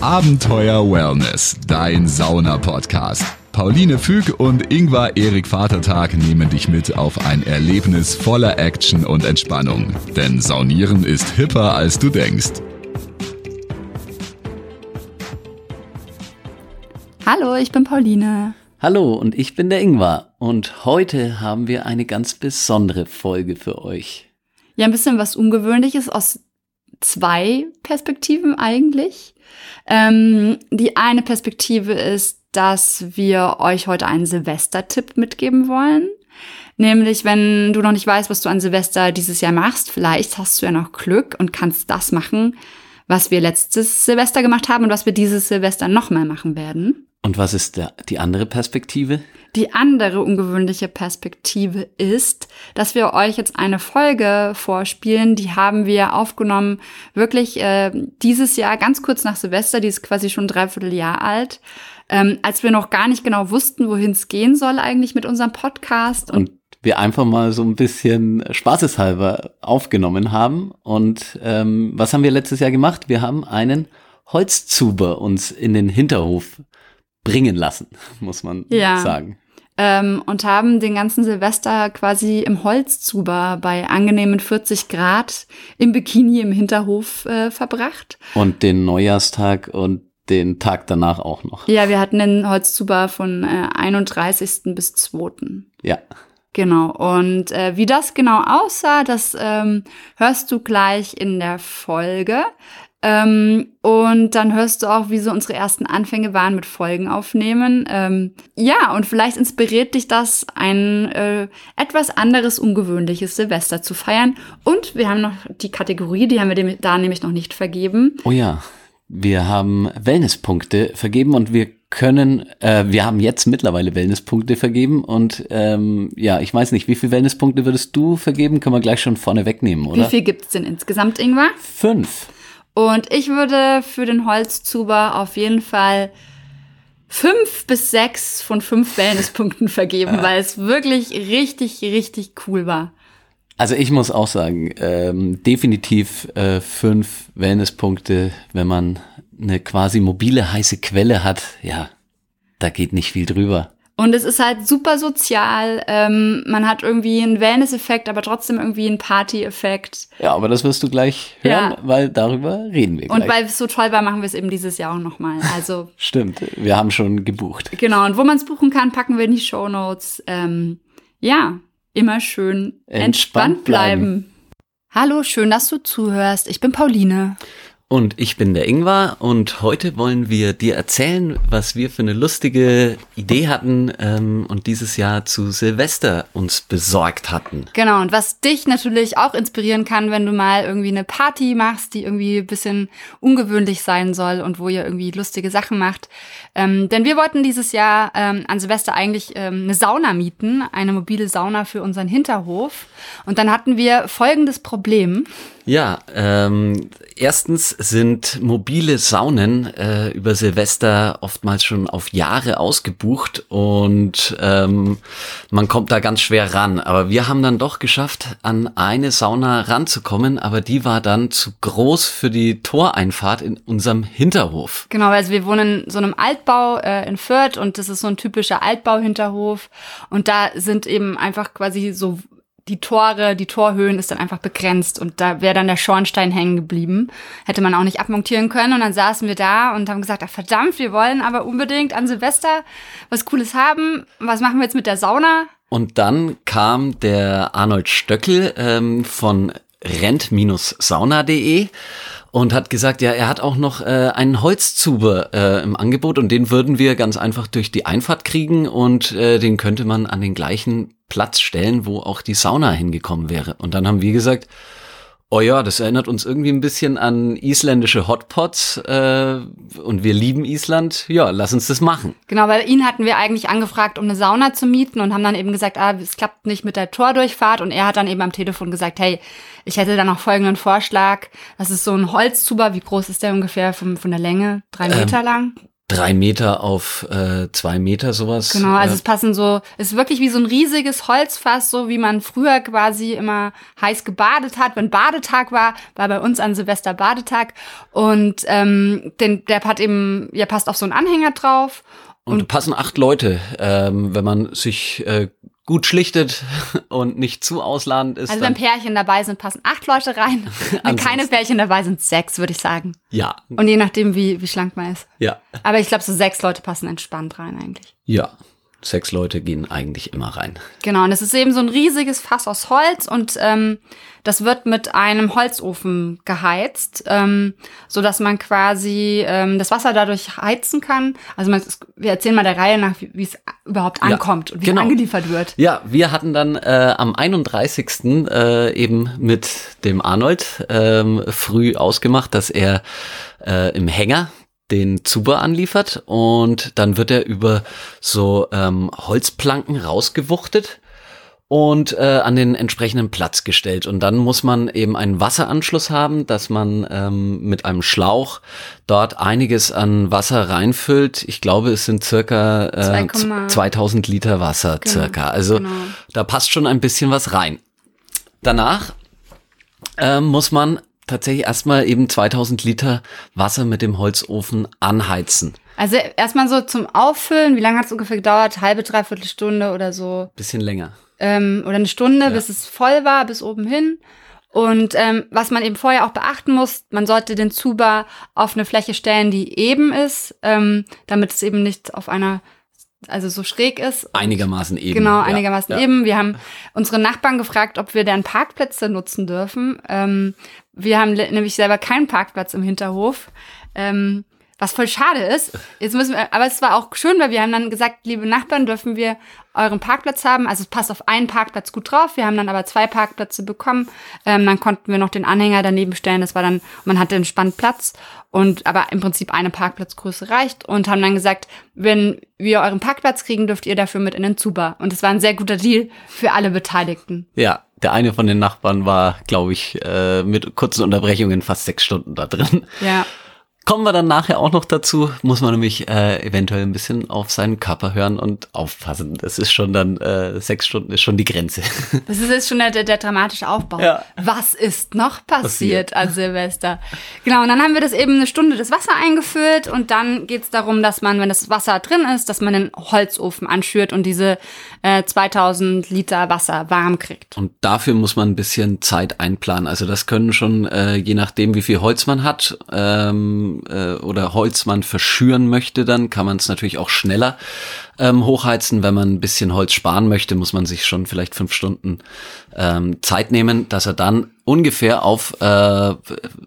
Abenteuer Wellness, dein Sauna-Podcast. Pauline Füg und Ingvar Erik Vatertag nehmen dich mit auf ein Erlebnis voller Action und Entspannung. Denn Saunieren ist hipper, als du denkst. Hallo, ich bin Pauline. Hallo und ich bin der Ingvar und heute haben wir eine ganz besondere Folge für euch. Ja, ein bisschen was Ungewöhnliches aus zwei Perspektiven eigentlich. Ähm, die eine Perspektive ist, dass wir euch heute einen Silvester-Tipp mitgeben wollen. Nämlich, wenn du noch nicht weißt, was du an Silvester dieses Jahr machst, vielleicht hast du ja noch Glück und kannst das machen, was wir letztes Silvester gemacht haben und was wir dieses Silvester nochmal machen werden. Und was ist der, die andere Perspektive? Die andere ungewöhnliche Perspektive ist, dass wir euch jetzt eine Folge vorspielen, die haben wir aufgenommen, wirklich äh, dieses Jahr, ganz kurz nach Silvester, die ist quasi schon dreiviertel Jahr alt, ähm, als wir noch gar nicht genau wussten, wohin es gehen soll eigentlich mit unserem Podcast. Und, und wir einfach mal so ein bisschen spaßeshalber aufgenommen haben. Und ähm, was haben wir letztes Jahr gemacht? Wir haben einen Holzzuber uns in den Hinterhof bringen lassen, muss man ja. sagen. Ähm, und haben den ganzen Silvester quasi im Holzzuber bei angenehmen 40 Grad im Bikini im Hinterhof äh, verbracht. Und den Neujahrstag und den Tag danach auch noch. Ja, wir hatten den Holzzuber von äh, 31. bis 2. Ja. Genau. Und äh, wie das genau aussah, das ähm, hörst du gleich in der Folge. Ähm, und dann hörst du auch, wie so unsere ersten Anfänge waren mit Folgen aufnehmen. Ähm, ja, und vielleicht inspiriert dich das, ein äh, etwas anderes, ungewöhnliches Silvester zu feiern. Und wir haben noch die Kategorie, die haben wir dem, da nämlich noch nicht vergeben. Oh ja, wir haben Wellnesspunkte vergeben und wir können, äh, wir haben jetzt mittlerweile Wellnesspunkte vergeben und ähm, ja, ich weiß nicht, wie viele Wellnesspunkte würdest du vergeben? Können wir gleich schon vorne wegnehmen, oder? Wie viel gibt's denn insgesamt, Ingwer? Fünf. Und ich würde für den Holzzuber auf jeden Fall fünf bis sechs von fünf Wellnesspunkten vergeben, weil es wirklich richtig, richtig cool war. Also ich muss auch sagen, ähm, definitiv äh, fünf Wellnesspunkte, wenn man eine quasi mobile heiße Quelle hat, ja, da geht nicht viel drüber. Und es ist halt super sozial. Ähm, man hat irgendwie einen Wellness-Effekt, aber trotzdem irgendwie einen Party-Effekt. Ja, aber das wirst du gleich hören, ja. weil darüber reden wir gleich. Und weil es so toll war, machen wir es eben dieses Jahr auch nochmal. Also Stimmt, wir haben schon gebucht. Genau, und wo man es buchen kann, packen wir in die Show Notes. Ähm, ja, immer schön entspannt, entspannt bleiben. bleiben. Hallo, schön, dass du zuhörst. Ich bin Pauline. Und ich bin der Ingvar und heute wollen wir dir erzählen, was wir für eine lustige Idee hatten ähm, und dieses Jahr zu Silvester uns besorgt hatten. Genau, und was dich natürlich auch inspirieren kann, wenn du mal irgendwie eine Party machst, die irgendwie ein bisschen ungewöhnlich sein soll und wo ihr irgendwie lustige Sachen macht. Ähm, denn wir wollten dieses Jahr ähm, an Silvester eigentlich ähm, eine Sauna mieten, eine mobile Sauna für unseren Hinterhof. Und dann hatten wir folgendes Problem. Ja, ähm, erstens sind mobile Saunen äh, über Silvester oftmals schon auf Jahre ausgebucht und ähm, man kommt da ganz schwer ran. Aber wir haben dann doch geschafft, an eine Sauna ranzukommen, aber die war dann zu groß für die Toreinfahrt in unserem Hinterhof. Genau, also wir wohnen in so einem Altbau äh, in Fürth und das ist so ein typischer Altbau-Hinterhof und da sind eben einfach quasi so die Tore, die Torhöhen ist dann einfach begrenzt und da wäre dann der Schornstein hängen geblieben. Hätte man auch nicht abmontieren können und dann saßen wir da und haben gesagt, ach verdammt, wir wollen aber unbedingt an Silvester was Cooles haben. Was machen wir jetzt mit der Sauna? Und dann kam der Arnold Stöckel ähm, von rent-sauna.de und hat gesagt, ja, er hat auch noch äh, einen Holzzuber äh, im Angebot und den würden wir ganz einfach durch die Einfahrt kriegen und äh, den könnte man an den gleichen Platz stellen, wo auch die Sauna hingekommen wäre. Und dann haben wir gesagt, oh ja, das erinnert uns irgendwie ein bisschen an isländische Hotpots äh, und wir lieben Island. Ja, lass uns das machen. Genau, weil ihn hatten wir eigentlich angefragt, um eine Sauna zu mieten und haben dann eben gesagt, ah, es klappt nicht mit der Tordurchfahrt und er hat dann eben am Telefon gesagt, hey, ich hätte da noch folgenden Vorschlag. Das ist so ein Holzzuber. Wie groß ist der ungefähr von, von der Länge? Drei ähm, Meter lang? Drei Meter auf äh, zwei Meter sowas. Genau, also äh, es passen so, es ist wirklich wie so ein riesiges Holzfass, so wie man früher quasi immer heiß gebadet hat. Wenn Badetag war, war bei uns an Silvester Badetag. Und ähm, den, der hat eben, ja, passt auf so einen Anhänger drauf. und, passen acht Leute, ähm, wenn man sich äh, gut schlichtet und nicht zu ausladend ist. Also wenn Pärchen dabei sind, passen acht Leute rein. Wenn keine Pärchen dabei sind, sechs, würde ich sagen. ja, Und je nachdem, wie, wie schlank man ist. ja, Aber ich glaube, so sechs Leute passen entspannt rein eigentlich. ja. Sechs Leute gehen eigentlich immer rein. Genau, und es ist eben so ein riesiges Fass aus Holz und ähm, das wird mit einem Holzofen geheizt, ähm, so dass man quasi ähm, das Wasser dadurch heizen kann. Also man, wir erzählen mal der Reihe nach, wie es überhaupt Ja, ankommt und wie genau. es angeliefert wird. Ja, wir hatten dann äh, am 31. Äh, eben mit dem Arnold ähm, früh ausgemacht, dass er äh, im Hänger den Zuber anliefert und dann wird er über so ähm, Holzplanken rausgewuchtet und äh, an den entsprechenden Platz gestellt. Und dann muss man eben einen Wasseranschluss haben, dass man ähm, mit einem Schlauch dort einiges an Wasser reinfüllt. Ich glaube, es sind circa äh, 2,- 2000 Liter Wasser Genau, circa. Also genau. da passt schon ein bisschen was rein. Danach ähm, muss man tatsächlich erstmal eben 2000 Liter Wasser mit dem Holzofen anheizen. Also erstmal so zum Auffüllen, wie lange hat es ungefähr gedauert? Halbe, dreiviertel Stunde oder so. Bisschen länger. ähm, oder eine Stunde, Ja. bis es voll war, bis oben hin. Und ähm, was man eben vorher auch beachten muss, man sollte den Zuber auf eine Fläche stellen, die eben ist, ähm, damit es eben nicht auf einer, also so schräg ist. Einigermaßen eben. Genau, Ja, einigermaßen ja. eben. Wir haben unsere Nachbarn gefragt, ob wir deren Parkplätze nutzen dürfen. Ähm, wir haben nämlich selber keinen Parkplatz im Hinterhof. Ähm, was voll schade ist. Jetzt müssen wir, aber es war auch schön, weil wir haben dann gesagt, liebe Nachbarn, dürfen wir euren Parkplatz haben. Also es passt auf einen Parkplatz gut drauf. Wir haben dann aber zwei Parkplätze bekommen. Ähm, dann konnten wir noch den Anhänger daneben stellen. Das war dann, man hatte entspannt Platz. Und aber im Prinzip eine Parkplatzgröße reicht. Und haben dann gesagt, wenn wir euren Parkplatz kriegen, dürft ihr dafür mit in den Zuber. Und es war ein sehr guter Deal für alle Beteiligten. Ja, der eine von den Nachbarn war, glaube ich, äh, mit kurzen Unterbrechungen fast sechs Stunden da drin. Ja. Kommen wir dann nachher auch noch dazu, muss man nämlich äh, eventuell ein bisschen auf seinen Körper hören und aufpassen. Das ist schon dann, äh, sechs Stunden ist schon die Grenze. Das ist jetzt schon der, der, dramatische Aufbau. Ja. Was ist noch passiert, Passiert. an Silvester? Genau, und dann haben wir das eben eine Stunde das Wasser eingefüllt und dann geht's darum, dass man, wenn das Wasser drin ist, dass man den Holzofen anschürt und diese äh, 2000 Liter Wasser warm kriegt. Und dafür muss man ein bisschen Zeit einplanen. Also das können schon, äh, je nachdem, wie viel Holz man hat ähm, äh, oder Holz man verschüren möchte, dann kann man es natürlich auch schneller ähm, hochheizen. Wenn man ein bisschen Holz sparen möchte, muss man sich schon vielleicht fünf Stunden ähm, Zeit nehmen, dass er dann ungefähr auf, äh,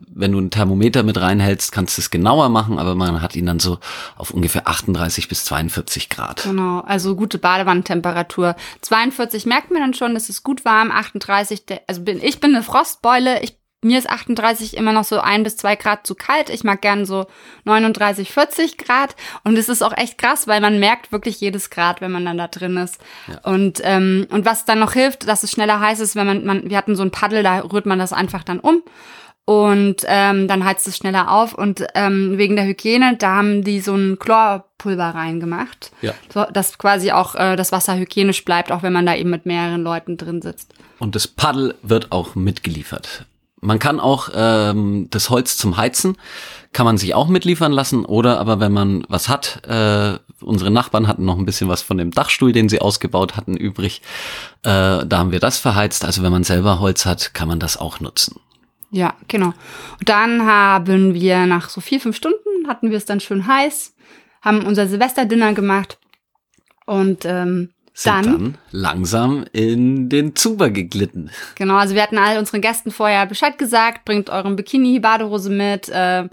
wenn du ein Thermometer mit reinhältst, kannst du es genauer machen, aber man hat ihn dann so auf ungefähr 38 bis 42 Grad. Genau, also gute Badewannentemperatur. 42 merkt man dann schon, das ist gut warm. 38, der, also bin ich bin eine Frostbeule. Ich, mir ist 38 immer noch so ein bis zwei Grad zu kalt. Ich mag gern so 39, 40 Grad. Und es ist auch echt krass, weil man merkt wirklich jedes Grad, wenn man dann da drin ist. Und, ähm, und was dann noch hilft, dass es schneller heiß ist, wenn man, man, wir hatten so ein Paddel, da rührt man das einfach dann um. Und ähm, dann heizt es schneller auf. Und ähm, wegen der Hygiene, da haben die so ein Chlorpulver reingemacht. Ja. So, dass quasi auch äh, das Wasser hygienisch bleibt, auch wenn man da eben mit mehreren Leuten drin sitzt. Und das Paddel wird auch mitgeliefert. Man kann auch ähm, das Holz zum Heizen, kann man sich auch mitliefern lassen. Oder aber wenn man was hat, äh, unsere Nachbarn hatten noch ein bisschen was von dem Dachstuhl, den sie ausgebaut hatten, übrig. Äh, da haben wir das verheizt. Also wenn man selber Holz hat, kann man das auch nutzen. Ja, genau. Und dann haben wir nach so vier, fünf Stunden hatten wir es dann schön heiß, haben unser Silvesterdinner gemacht und ähm, Sind dann, dann langsam in den Zuber geglitten. genau, also wir hatten all unseren Gästen vorher Bescheid gesagt, bringt euren Bikini, Badehose mit, äh,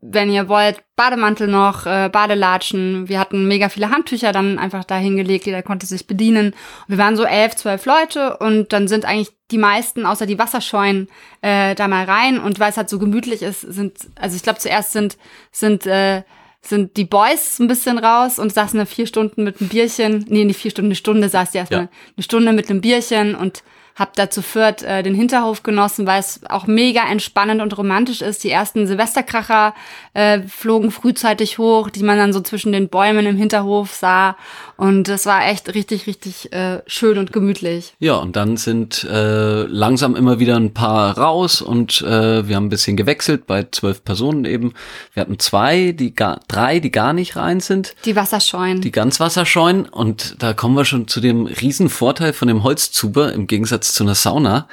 wenn ihr wollt, Bademantel noch, äh, Badelatschen. Wir hatten mega viele Handtücher dann einfach da hingelegt, jeder konnte sich bedienen. Wir waren so elf, zwölf Leute und dann sind eigentlich die meisten, außer die Wasserscheunen, äh, da mal rein. Und weil es halt so gemütlich ist, sind, also ich glaube zuerst sind, sind, äh, sind die Boys ein bisschen raus und saßen da vier Stunden mit einem Bierchen. Nee, nicht vier Stunden, eine Stunde saß die erstmal. Ja. Eine Stunde mit einem Bierchen und hab da zu viert äh, den Hinterhof genossen, weil es auch mega entspannend und romantisch ist. Die ersten Silvesterkracher äh, flogen frühzeitig hoch, die man dann so zwischen den Bäumen im Hinterhof sah. Und das war echt richtig, richtig äh, schön und gemütlich. Ja, und dann sind äh, langsam immer wieder ein paar raus und äh, wir haben ein bisschen gewechselt bei zwölf Personen eben. Wir hatten zwei, die gar, drei, die gar nicht rein sind. Die Wasserscheuen. Die ganz Wasserscheuen. Und da kommen wir schon zu dem riesen Vorteil von dem Holzzuber im Gegensatz zu einer Sauna,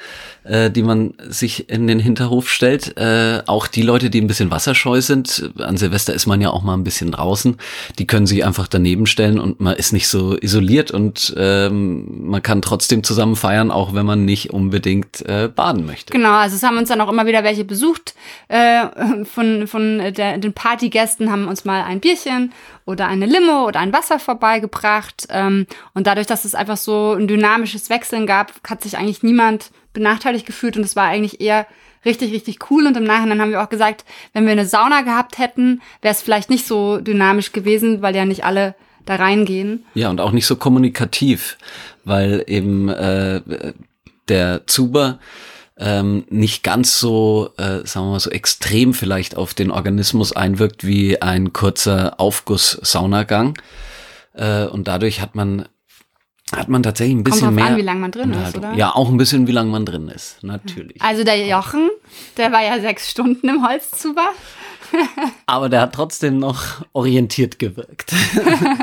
äh, die man sich in den Hinterhof stellt. Äh, auch die Leute, die ein bisschen wasserscheu sind, an Silvester ist man ja auch mal ein bisschen draußen, die können sich einfach daneben stellen und man ist nicht so isoliert und ähm, man kann trotzdem zusammen feiern, auch wenn man nicht unbedingt äh, baden möchte. Genau, also es haben uns dann auch immer wieder welche besucht äh, von, von der, den Partygästen, haben uns mal ein Bierchen oder eine Limo oder ein Wasser vorbeigebracht. Ähm, und dadurch, dass es einfach so ein dynamisches Wechseln gab, hat sich eigentlich niemand benachteiligt gefühlt und es war eigentlich eher richtig, richtig cool. Und im Nachhinein haben wir auch gesagt, wenn wir eine Sauna gehabt hätten, wäre es vielleicht nicht so dynamisch gewesen, weil ja nicht alle da reingehen. Ja, und auch nicht so kommunikativ, weil eben äh, der Zuber ähm, nicht ganz so, äh, sagen wir mal, so extrem vielleicht auf den Organismus einwirkt wie ein kurzer Aufguss-Saunagang. Äh, und dadurch hat man hat man tatsächlich ein bisschen Kommt mehr. an, wie lange man drin ist, oder? Ja, auch ein bisschen, wie lange man drin ist, natürlich. Also der Jochen, der war ja sechs Stunden im Holzzuber. Aber der hat trotzdem noch orientiert gewirkt.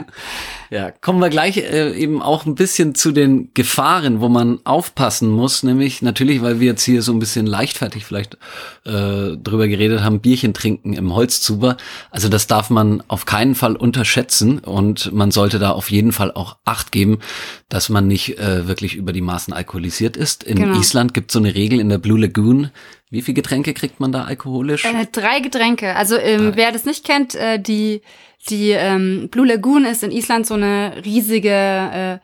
ja, kommen wir gleich äh, eben auch ein bisschen zu den Gefahren, wo man aufpassen muss. Nämlich natürlich, weil wir jetzt hier so ein bisschen leichtfertig vielleicht äh, drüber geredet haben, Bierchen trinken im Holzzuber. Also das darf man auf keinen Fall unterschätzen und man sollte da auf jeden Fall auch Acht geben, dass man nicht äh, wirklich über die Maßen alkoholisiert ist. In Genau. Island gibt es so eine Regel in der Blue Lagoon. Wie viele Getränke kriegt man da alkoholisch? Äh, drei Getränke. Also ähm, wer das nicht kennt, äh, die die ähm, Blue Lagoon ist in Island so eine riesige äh,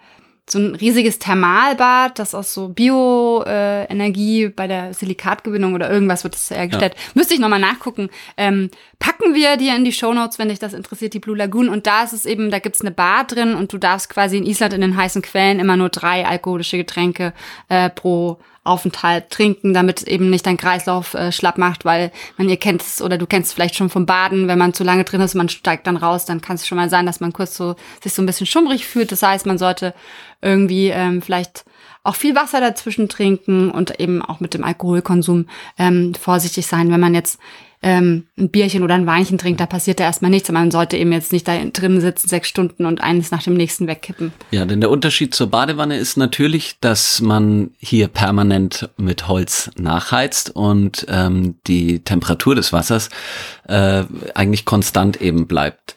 so ein riesiges Thermalbad, das aus so Bioenergie äh, bei der Silikatgewinnung oder irgendwas wird das hergestellt. Müsste ich nochmal nachgucken. Ähm, packen wir dir in die Shownotes, wenn dich das interessiert, die Blue Lagoon. Und da ist es eben, da gibt's eine Bar drin und du darfst quasi in Island in den heißen Quellen immer nur drei alkoholische Getränke äh, pro Aufenthalt trinken, damit eben nicht dein Kreislauf äh, schlapp macht, weil man ihr kennt es oder du kennst es vielleicht schon vom Baden, wenn man zu lange drin ist, man steigt dann raus, dann kann es schon mal sein, dass man kurz so sich so ein bisschen schummrig fühlt. Das heißt, man sollte irgendwie ähm, vielleicht auch viel Wasser dazwischen trinken und eben auch mit dem Alkoholkonsum ähm, vorsichtig sein, wenn man jetzt ähm, ein Bierchen oder ein Weinchen trinkt, da passiert da erstmal nichts. Man sollte eben jetzt nicht da drin sitzen, sechs Stunden und eines nach dem nächsten wegkippen. Ja, denn der Unterschied zur Badewanne ist natürlich, dass man hier permanent mit Holz nachheizt und ähm, die Temperatur des Wassers äh, eigentlich konstant eben bleibt.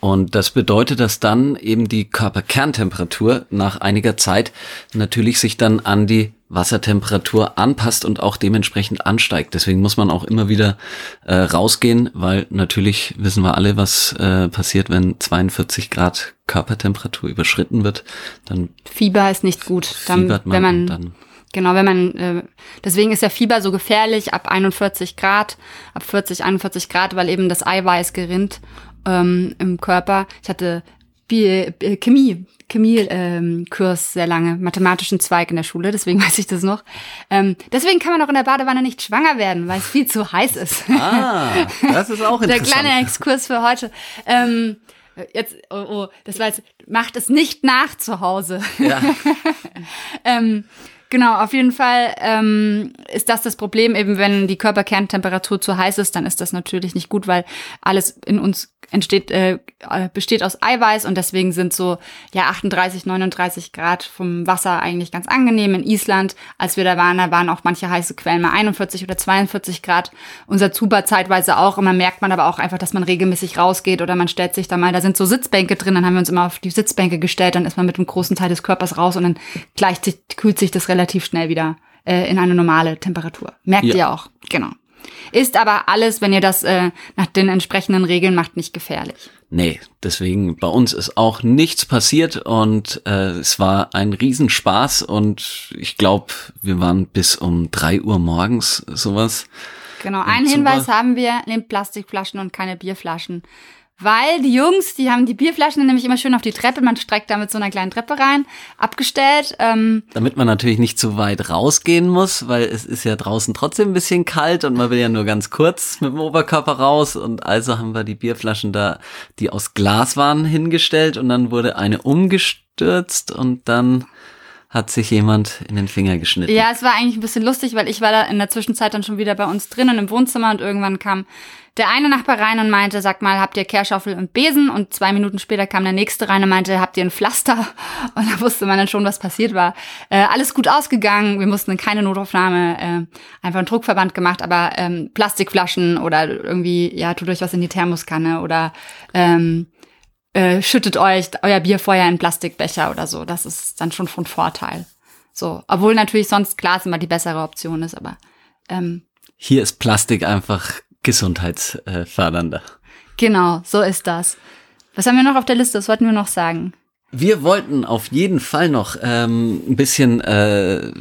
Und das bedeutet, dass dann eben die Körperkerntemperatur nach einiger Zeit natürlich sich dann an die Wassertemperatur anpasst und auch dementsprechend ansteigt. Deswegen muss man auch immer wieder äh, rausgehen, weil natürlich wissen wir alle, was äh, passiert, wenn 42 Grad Körpertemperatur überschritten wird. Dann Fieber ist nicht gut. Dann, fiebert man wenn man dann Genau, wenn man, äh, deswegen ist ja Fieber so gefährlich ab 41 Grad, ab 40, 41 Grad, weil eben das Eiweiß gerinnt ähm, im Körper. Ich hatte Bi äh, Chemie, Chemie-Kurs ähm, sehr lange, mathematischen Zweig in der Schule, deswegen weiß ich das noch. Ähm, deswegen kann man auch in der Badewanne nicht schwanger werden, weil es viel zu heiß ist. Ah, das ist auch Der interessant. kleine Exkurs für heute. Ähm, jetzt, oh, oh, das war jetzt, macht es nicht nach zu Hause. Ja. ähm, genau, auf jeden Fall ähm, ist das das Problem, eben wenn die Körperkerntemperatur zu heiß ist, dann ist das natürlich nicht gut, weil alles in uns entsteht, äh, besteht aus Eiweiß und deswegen sind so ja 38, 39 Grad vom Wasser eigentlich ganz angenehm. In Island, als wir da waren, da waren auch manche heiße Quellen mal 41 oder 42 Grad. Unser Zuber zeitweise auch. Und man merkt man aber auch einfach, dass man regelmäßig rausgeht oder man stellt sich da mal, da sind so Sitzbänke drin, dann haben wir uns immer auf die Sitzbänke gestellt, dann ist man mit einem großen Teil des Körpers raus und dann gleicht sich, kühlt sich das relativ schnell wieder äh, in eine normale Temperatur. Merkt Ja. ihr auch, genau. Ist aber alles, wenn ihr das äh, nach den entsprechenden Regeln macht, nicht gefährlich. Nee, deswegen bei uns ist auch nichts passiert und äh, es war ein Riesenspaß und ich glaube, wir waren bis um drei Uhr morgens sowas Genau, einen Hinweis haben wir, nehmt Plastikflaschen und keine Bierflaschen. Weil die Jungs, die haben die Bierflaschen nämlich immer schön auf die Treppe, man streckt da mit so einer kleinen Treppe rein, abgestellt. Ähm, Damit man natürlich nicht zu weit rausgehen muss, weil es ist ja draußen trotzdem ein bisschen kalt und man will ja nur ganz kurz mit dem Oberkörper raus. Und also haben wir die Bierflaschen da, die aus Glas waren, hingestellt und dann wurde eine umgestürzt und dann hat sich jemand in den Finger geschnitten. Ja, es war eigentlich ein bisschen lustig, weil ich war da in der Zwischenzeit dann schon wieder bei uns drinnen im Wohnzimmer und irgendwann kam der eine Nachbar rein und meinte, sag mal, habt ihr Kehrschaufel und Besen? Und zwei Minuten später kam der nächste rein und meinte, habt ihr ein Pflaster? Und da wusste man dann schon, was passiert war. Äh, alles gut ausgegangen, wir mussten keine Notaufnahme, äh, einfach einen Druckverband gemacht, aber ähm, Plastikflaschen oder irgendwie, ja, tut euch was in die Thermoskanne oder ähm, äh, schüttet euch euer Bier vorher in Plastikbecher oder so. Das ist dann schon von Vorteil. So, obwohl natürlich sonst Glas immer die bessere Option ist, aber ähm, hier ist Plastik einfach gesundheitsfördernder. Genau, so ist das. Was haben wir noch auf der Liste? Was wollten wir noch sagen? Wir wollten auf jeden Fall noch ähm, ein bisschen äh,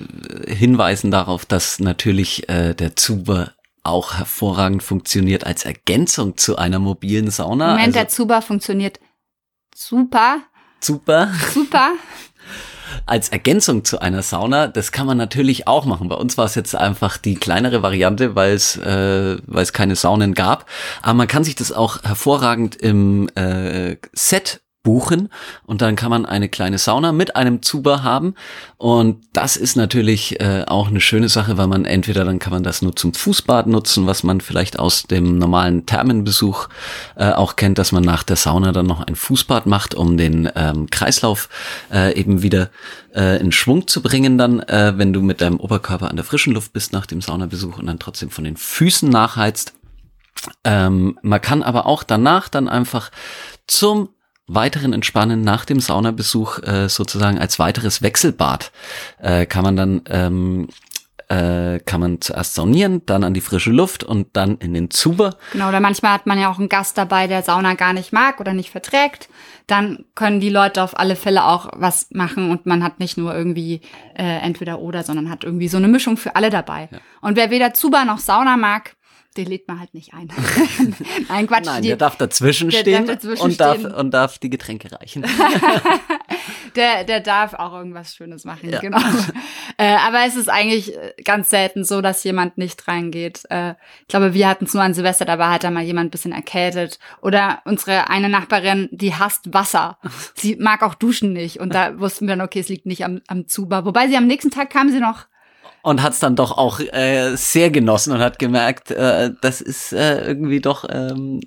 hinweisen darauf, dass natürlich äh, der Zuber auch hervorragend funktioniert als Ergänzung zu einer mobilen Sauna. Moment, also, der Zuber funktioniert super. Super. Super. als Ergänzung zu einer Sauna, das kann man natürlich auch machen. Bei uns war es jetzt einfach die kleinere Variante, weil es äh, weil es keine Saunen gab. Aber man kann sich das auch hervorragend im äh, Set buchen und dann kann man eine kleine Sauna mit einem Zuber haben und das ist natürlich äh, auch eine schöne Sache, weil man entweder dann kann man das nur zum Fußbad nutzen, was man vielleicht aus dem normalen Thermenbesuch äh, auch kennt, dass man nach der Sauna dann noch ein Fußbad macht, um den ähm, Kreislauf äh, eben wieder äh, in Schwung zu bringen dann, äh, wenn du mit deinem Oberkörper an der frischen Luft bist nach dem Saunabesuch und dann trotzdem von den Füßen nachheizt. Ähm, man kann aber auch danach dann einfach zum weiteren Entspannen nach dem Saunabesuch äh, sozusagen als weiteres Wechselbad äh, kann man dann ähm, äh, kann man zuerst saunieren, dann an die frische Luft und dann in den Zuber. Genau, oder manchmal hat man ja auch einen Gast dabei, der Sauna gar nicht mag oder nicht verträgt. Dann können die Leute auf alle Fälle auch was machen und man hat nicht nur irgendwie äh, entweder oder, sondern hat irgendwie so eine Mischung für alle dabei. Ja. Und wer weder Zuber noch Sauna mag, den lädt man halt nicht ein. Nein, Quatsch. Nein, der darf dazwischen der stehen, darf dazwischen und, stehen. Darf, und darf die Getränke reichen. der, der darf auch irgendwas Schönes machen, ja. genau. Äh, aber es ist eigentlich äh, ganz selten so, dass jemand nicht reingeht. Äh, ich glaube, wir hatten es nur an Silvester, da war halt da mal jemand ein bisschen erkältet. Oder unsere eine Nachbarin, die hasst Wasser. Sie mag auch Duschen nicht. Und da wussten wir dann, okay, es liegt nicht am, am Zuber. Wobei sie am nächsten Tag kam sie noch und hat es dann doch auch äh, sehr genossen und hat gemerkt, äh, das ist äh, irgendwie doch ähm,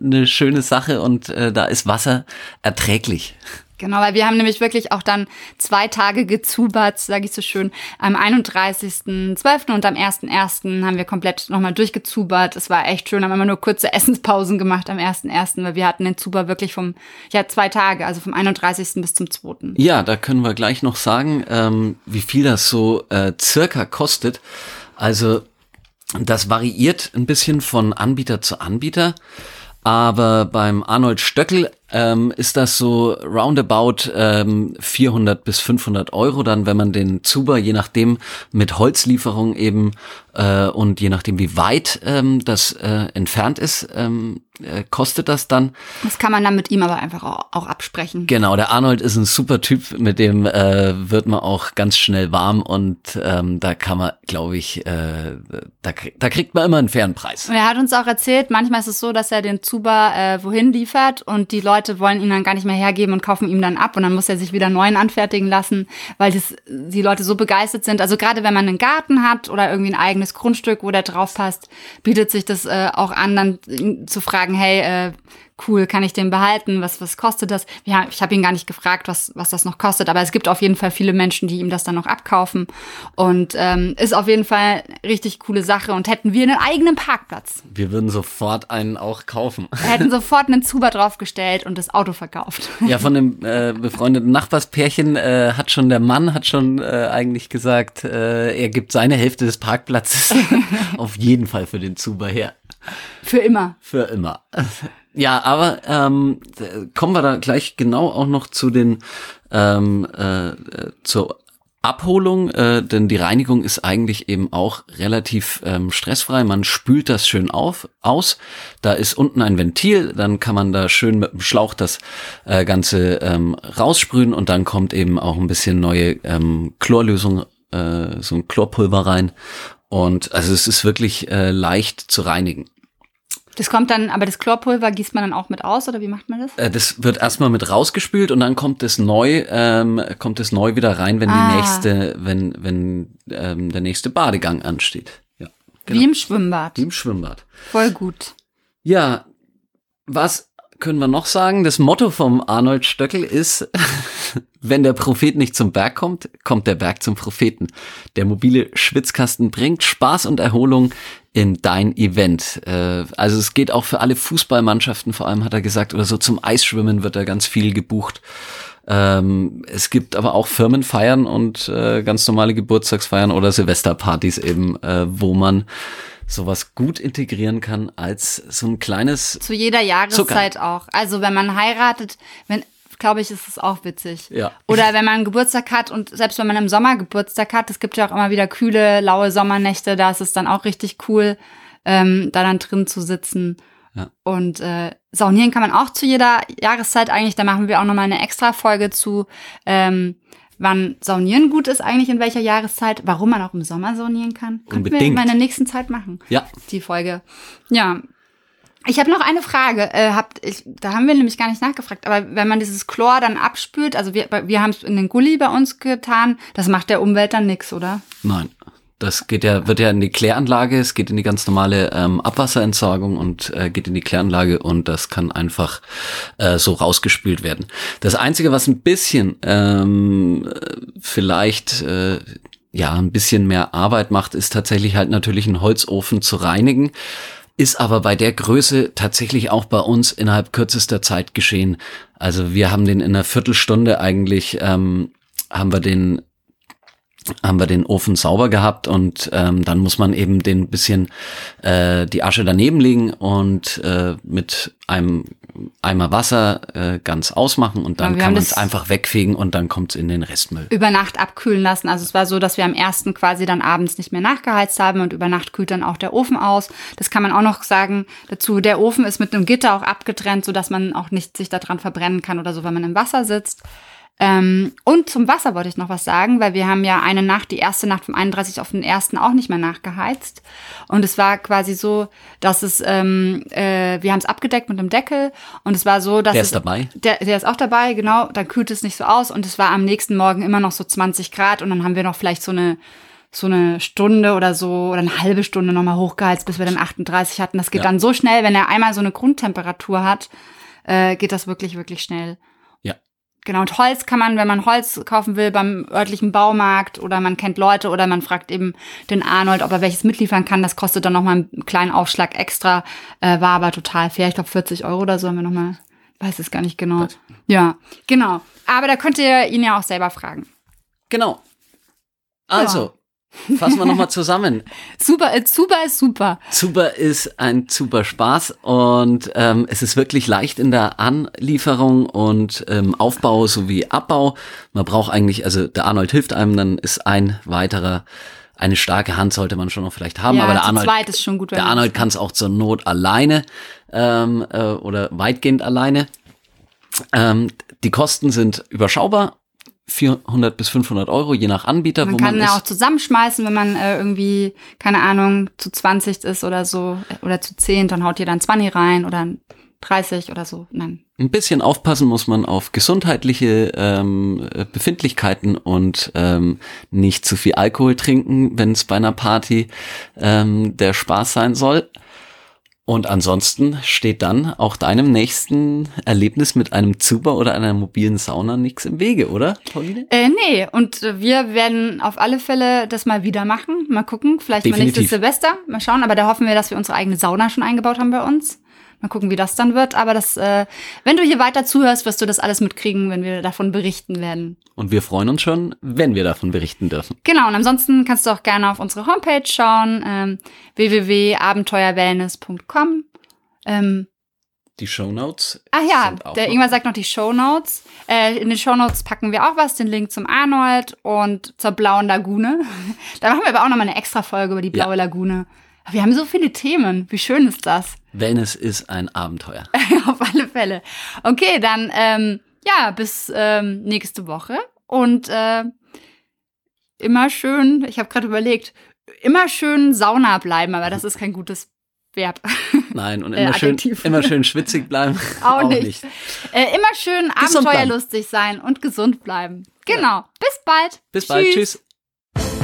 eine schöne Sache und äh, da ist Wasser erträglich. Genau, weil wir haben nämlich wirklich auch dann zwei Tage gezubert, sage ich so schön. Am 31.12. und am 1.1. haben wir komplett nochmal durchgezubert. Es war echt schön, haben immer nur kurze Essenspausen gemacht am 1.1., weil wir hatten den Zuber wirklich vom, ja, zwei Tage, also vom 31. bis zum 2. Ja, da können wir gleich noch sagen, ähm, wie viel das so äh, circa kostet. Also das variiert ein bisschen von Anbieter zu Anbieter. Aber beim Arnold Stöckel ähm, ist das so roundabout ähm, 400 bis 500 Euro dann, wenn man den Zuber, je nachdem mit Holzlieferung eben äh, und je nachdem wie weit ähm, das äh, entfernt ist, ähm, äh, kostet das dann. Das kann man dann mit ihm aber einfach auch, auch absprechen. Genau, der Arnold ist ein super Typ, mit dem äh, wird man auch ganz schnell warm und ähm, da kann man, glaube ich, äh, da, da kriegt man immer einen fairen Preis. Und er hat uns auch erzählt, manchmal ist es so, dass er den Zuber äh, wohin liefert und die Leute Leute wollen ihn dann gar nicht mehr hergeben und kaufen ihm dann ab und dann muss er sich wieder neuen anfertigen lassen, weil das, die Leute so begeistert sind. Also gerade wenn man einen Garten hat oder irgendwie ein eigenes Grundstück, wo der drauf passt, bietet sich das äh, auch an, dann zu fragen, hey, äh, cool, kann ich den behalten? Was, was kostet das? Ja, ich habe ihn gar nicht gefragt, was, was das noch kostet, aber es gibt auf jeden Fall viele Menschen, die ihm das dann noch abkaufen. Und ähm, ist auf jeden Fall richtig coole Sache. Und hätten wir einen eigenen Parkplatz. Wir würden sofort einen auch kaufen. Wir hätten sofort einen Zuber draufgestellt und das Auto verkauft. Ja, von dem äh, befreundeten Nachbarspärchen äh, hat schon der Mann hat schon äh, eigentlich gesagt, äh, er gibt seine Hälfte des Parkplatzes auf jeden Fall für den Zuber her. Für immer. Für immer. Ja, aber ähm, kommen wir da gleich genau auch noch zu den ähm, äh, zur Abholung, äh, denn die Reinigung ist eigentlich eben auch relativ ähm, stressfrei. Man spült das schön auf, aus. Da ist unten ein Ventil, dann kann man da schön mit dem Schlauch das äh, Ganze ähm, raussprühen und dann kommt eben auch ein bisschen neue ähm, Chlorlösung, äh, so ein Chlorpulver rein. Und also es ist wirklich äh, leicht zu reinigen. Das kommt dann, aber das Chlorpulver gießt man dann auch mit aus oder wie macht man das? Äh, das wird erstmal mit rausgespült und dann kommt es neu, ähm, kommt es neu wieder rein, wenn Ah. die nächste, wenn wenn ähm, der nächste Badegang ansteht. Ja, genau. Wie im Schwimmbad. Wie im Schwimmbad. Voll gut. Ja, was können wir noch sagen? Das Motto vom Arnold Stöckel ist, wenn der Prophet nicht zum Berg kommt, kommt der Berg zum Propheten. Der mobile Schwitzkasten bringt Spaß und Erholung in dein Event. Äh, Also es geht auch für alle Fußballmannschaften, vor allem hat er gesagt, oder so zum Eisschwimmen wird da ganz viel gebucht. Ähm, es gibt aber auch Firmenfeiern und äh, ganz normale Geburtstagsfeiern oder Silvesterpartys eben, äh, wo man sowas gut integrieren kann als so ein kleines Zu jeder Jahreszeit auch. Also wenn man heiratet, wenn glaube ich, ist es auch witzig. Ja. Oder wenn man Geburtstag hat und selbst wenn man im Sommer Geburtstag hat, es gibt ja auch immer wieder kühle, laue Sommernächte, da ist es dann auch richtig cool, ähm, da dann drin zu sitzen. Ja. Und äh, saunieren kann man auch zu jeder Jahreszeit eigentlich. Da machen wir auch nochmal eine extra Folge zu, ähm, wann Saunieren gut ist eigentlich in welcher Jahreszeit, warum man auch im Sommer saunieren kann. Könnten wir Unbedingt. mal in der nächsten Zeit machen Ja, die Folge. Ja. Ich habe noch eine Frage. Äh, habt, ich, da haben wir nämlich gar nicht nachgefragt. Aber wenn man dieses Chlor dann abspült, also wir, wir haben es in den Gully bei uns getan, das macht der Umwelt dann nix, oder? nein. Das geht ja, wird ja in die Kläranlage, es geht in die ganz normale ähm, Abwasserentsorgung und äh, geht in die Kläranlage und das kann einfach äh, so rausgespült werden. Das Einzige, was ein bisschen ähm, äh, vielleicht äh, ja ein bisschen mehr Arbeit macht, ist tatsächlich halt natürlich einen Holzofen zu reinigen. Ist aber bei der Größe tatsächlich auch bei uns innerhalb kürzester Zeit geschehen. Also wir haben den in einer Viertelstunde eigentlich, ähm, haben wir den haben wir den Ofen sauber gehabt und ähm, dann muss man eben den bisschen äh, die Asche daneben legen und äh, mit einem Eimer Wasser äh, ganz ausmachen und dann kann man es einfach wegfegen und dann kommt es in den Restmüll. Über Nacht abkühlen lassen. Also es war so, dass wir am ersten quasi dann abends nicht mehr nachgeheizt haben und über Nacht kühlt dann auch der Ofen aus. Das kann man auch noch sagen dazu. Der Ofen ist mit einem Gitter auch abgetrennt, sodass man auch nicht sich daran verbrennen kann oder so, wenn man im Wasser sitzt. Ähm, und zum Wasser wollte ich noch was sagen, weil wir haben ja eine Nacht, die erste Nacht vom 31 auf den ersten auch nicht mehr nachgeheizt. Und es war quasi so, dass es, ähm, äh, wir haben es abgedeckt mit einem Deckel und es war so, dass Der es, ist dabei? Der, der ist auch dabei, genau. Dann kühlt es nicht so aus und es war am nächsten Morgen immer noch so 20 Grad und dann haben wir noch vielleicht so eine so eine Stunde oder so oder eine halbe Stunde nochmal hochgeheizt, bis wir dann 38 hatten. Das geht Ja. dann so schnell, wenn er einmal so eine Grundtemperatur hat, äh, geht das wirklich, wirklich schnell. Genau, und Holz kann man, wenn man Holz kaufen will, beim örtlichen Baumarkt oder man kennt Leute oder man fragt eben den Arnold, ob er welches mitliefern kann. Das kostet dann nochmal einen kleinen Aufschlag extra, äh, war aber total fair. Ich glaube 40 Euro oder so haben wir nochmal, weiß es gar nicht genau. Ja, genau. Aber da könnt ihr ihn ja auch selber fragen. Genau. Also, fassen wir nochmal zusammen. Super, äh, super ist super. Zuber ist ein super Spaß und ähm, es ist wirklich leicht in der Anlieferung und ähm, Aufbau sowie Abbau. Man braucht eigentlich, also der Arnold hilft einem, dann ist ein weiterer, eine starke Hand sollte man schon noch vielleicht haben, Ja, aber der Arnold, zweit ist schon gut, der Arnold kann es auch zur Not alleine ähm, äh, oder weitgehend alleine. Ähm, die Kosten sind überschaubar. 400 bis 500 Euro, je nach Anbieter, Man wo kann man ja auch zusammenschmeißen, wenn man äh, irgendwie, keine Ahnung, zu 20 ist oder so, äh, oder zu 10, dann haut ihr dann 20 rein oder 30 oder so. Nein. Ein bisschen aufpassen muss man auf gesundheitliche ähm, äh, Befindlichkeiten und ähm, nicht zu viel Alkohol trinken, wenn es bei einer Party ähm, der Spaß sein soll. Und ansonsten steht dann auch deinem nächsten Erlebnis mit einem Zuber oder einer mobilen Sauna nichts im Wege, oder, Pauline? Äh, nee, und wir werden auf alle Fälle das mal wieder machen. Mal gucken, vielleicht mal Definitiv. nächstes Silvester. Mal schauen, aber da hoffen wir, dass wir unsere eigene Sauna schon eingebaut haben bei uns. Mal gucken, wie das dann wird. Aber das, äh, wenn du hier weiter zuhörst, wirst du das alles mitkriegen, wenn wir davon berichten werden. Und wir freuen uns schon, wenn wir davon berichten dürfen. Genau, und ansonsten kannst du auch gerne auf unsere Homepage schauen, ähm, www.abenteuerwellness.com. Ähm, Die Shownotes. Ach ja, der Ingwer sagt noch die Shownotes. Äh, in den Shownotes packen wir auch was, den Link zum Arnold und zur Blauen Lagune. da machen wir aber auch nochmal eine extra Folge über die Blaue Lagune. Wir haben so viele Themen. Wie schön ist das? Venice ist ein Abenteuer. Auf alle Fälle. Okay, dann ähm, ja, bis ähm, nächste Woche. Und äh, immer schön, ich habe gerade überlegt, immer schön Sauna bleiben, aber das ist kein gutes Verb. Nein, und Äh, immer schön, Adjektiv. immer schön schwitzig bleiben. Auch nicht. Äh, immer schön abenteuerlustig sein und gesund bleiben. Genau. Bis bald. Bis bald. Tschüss.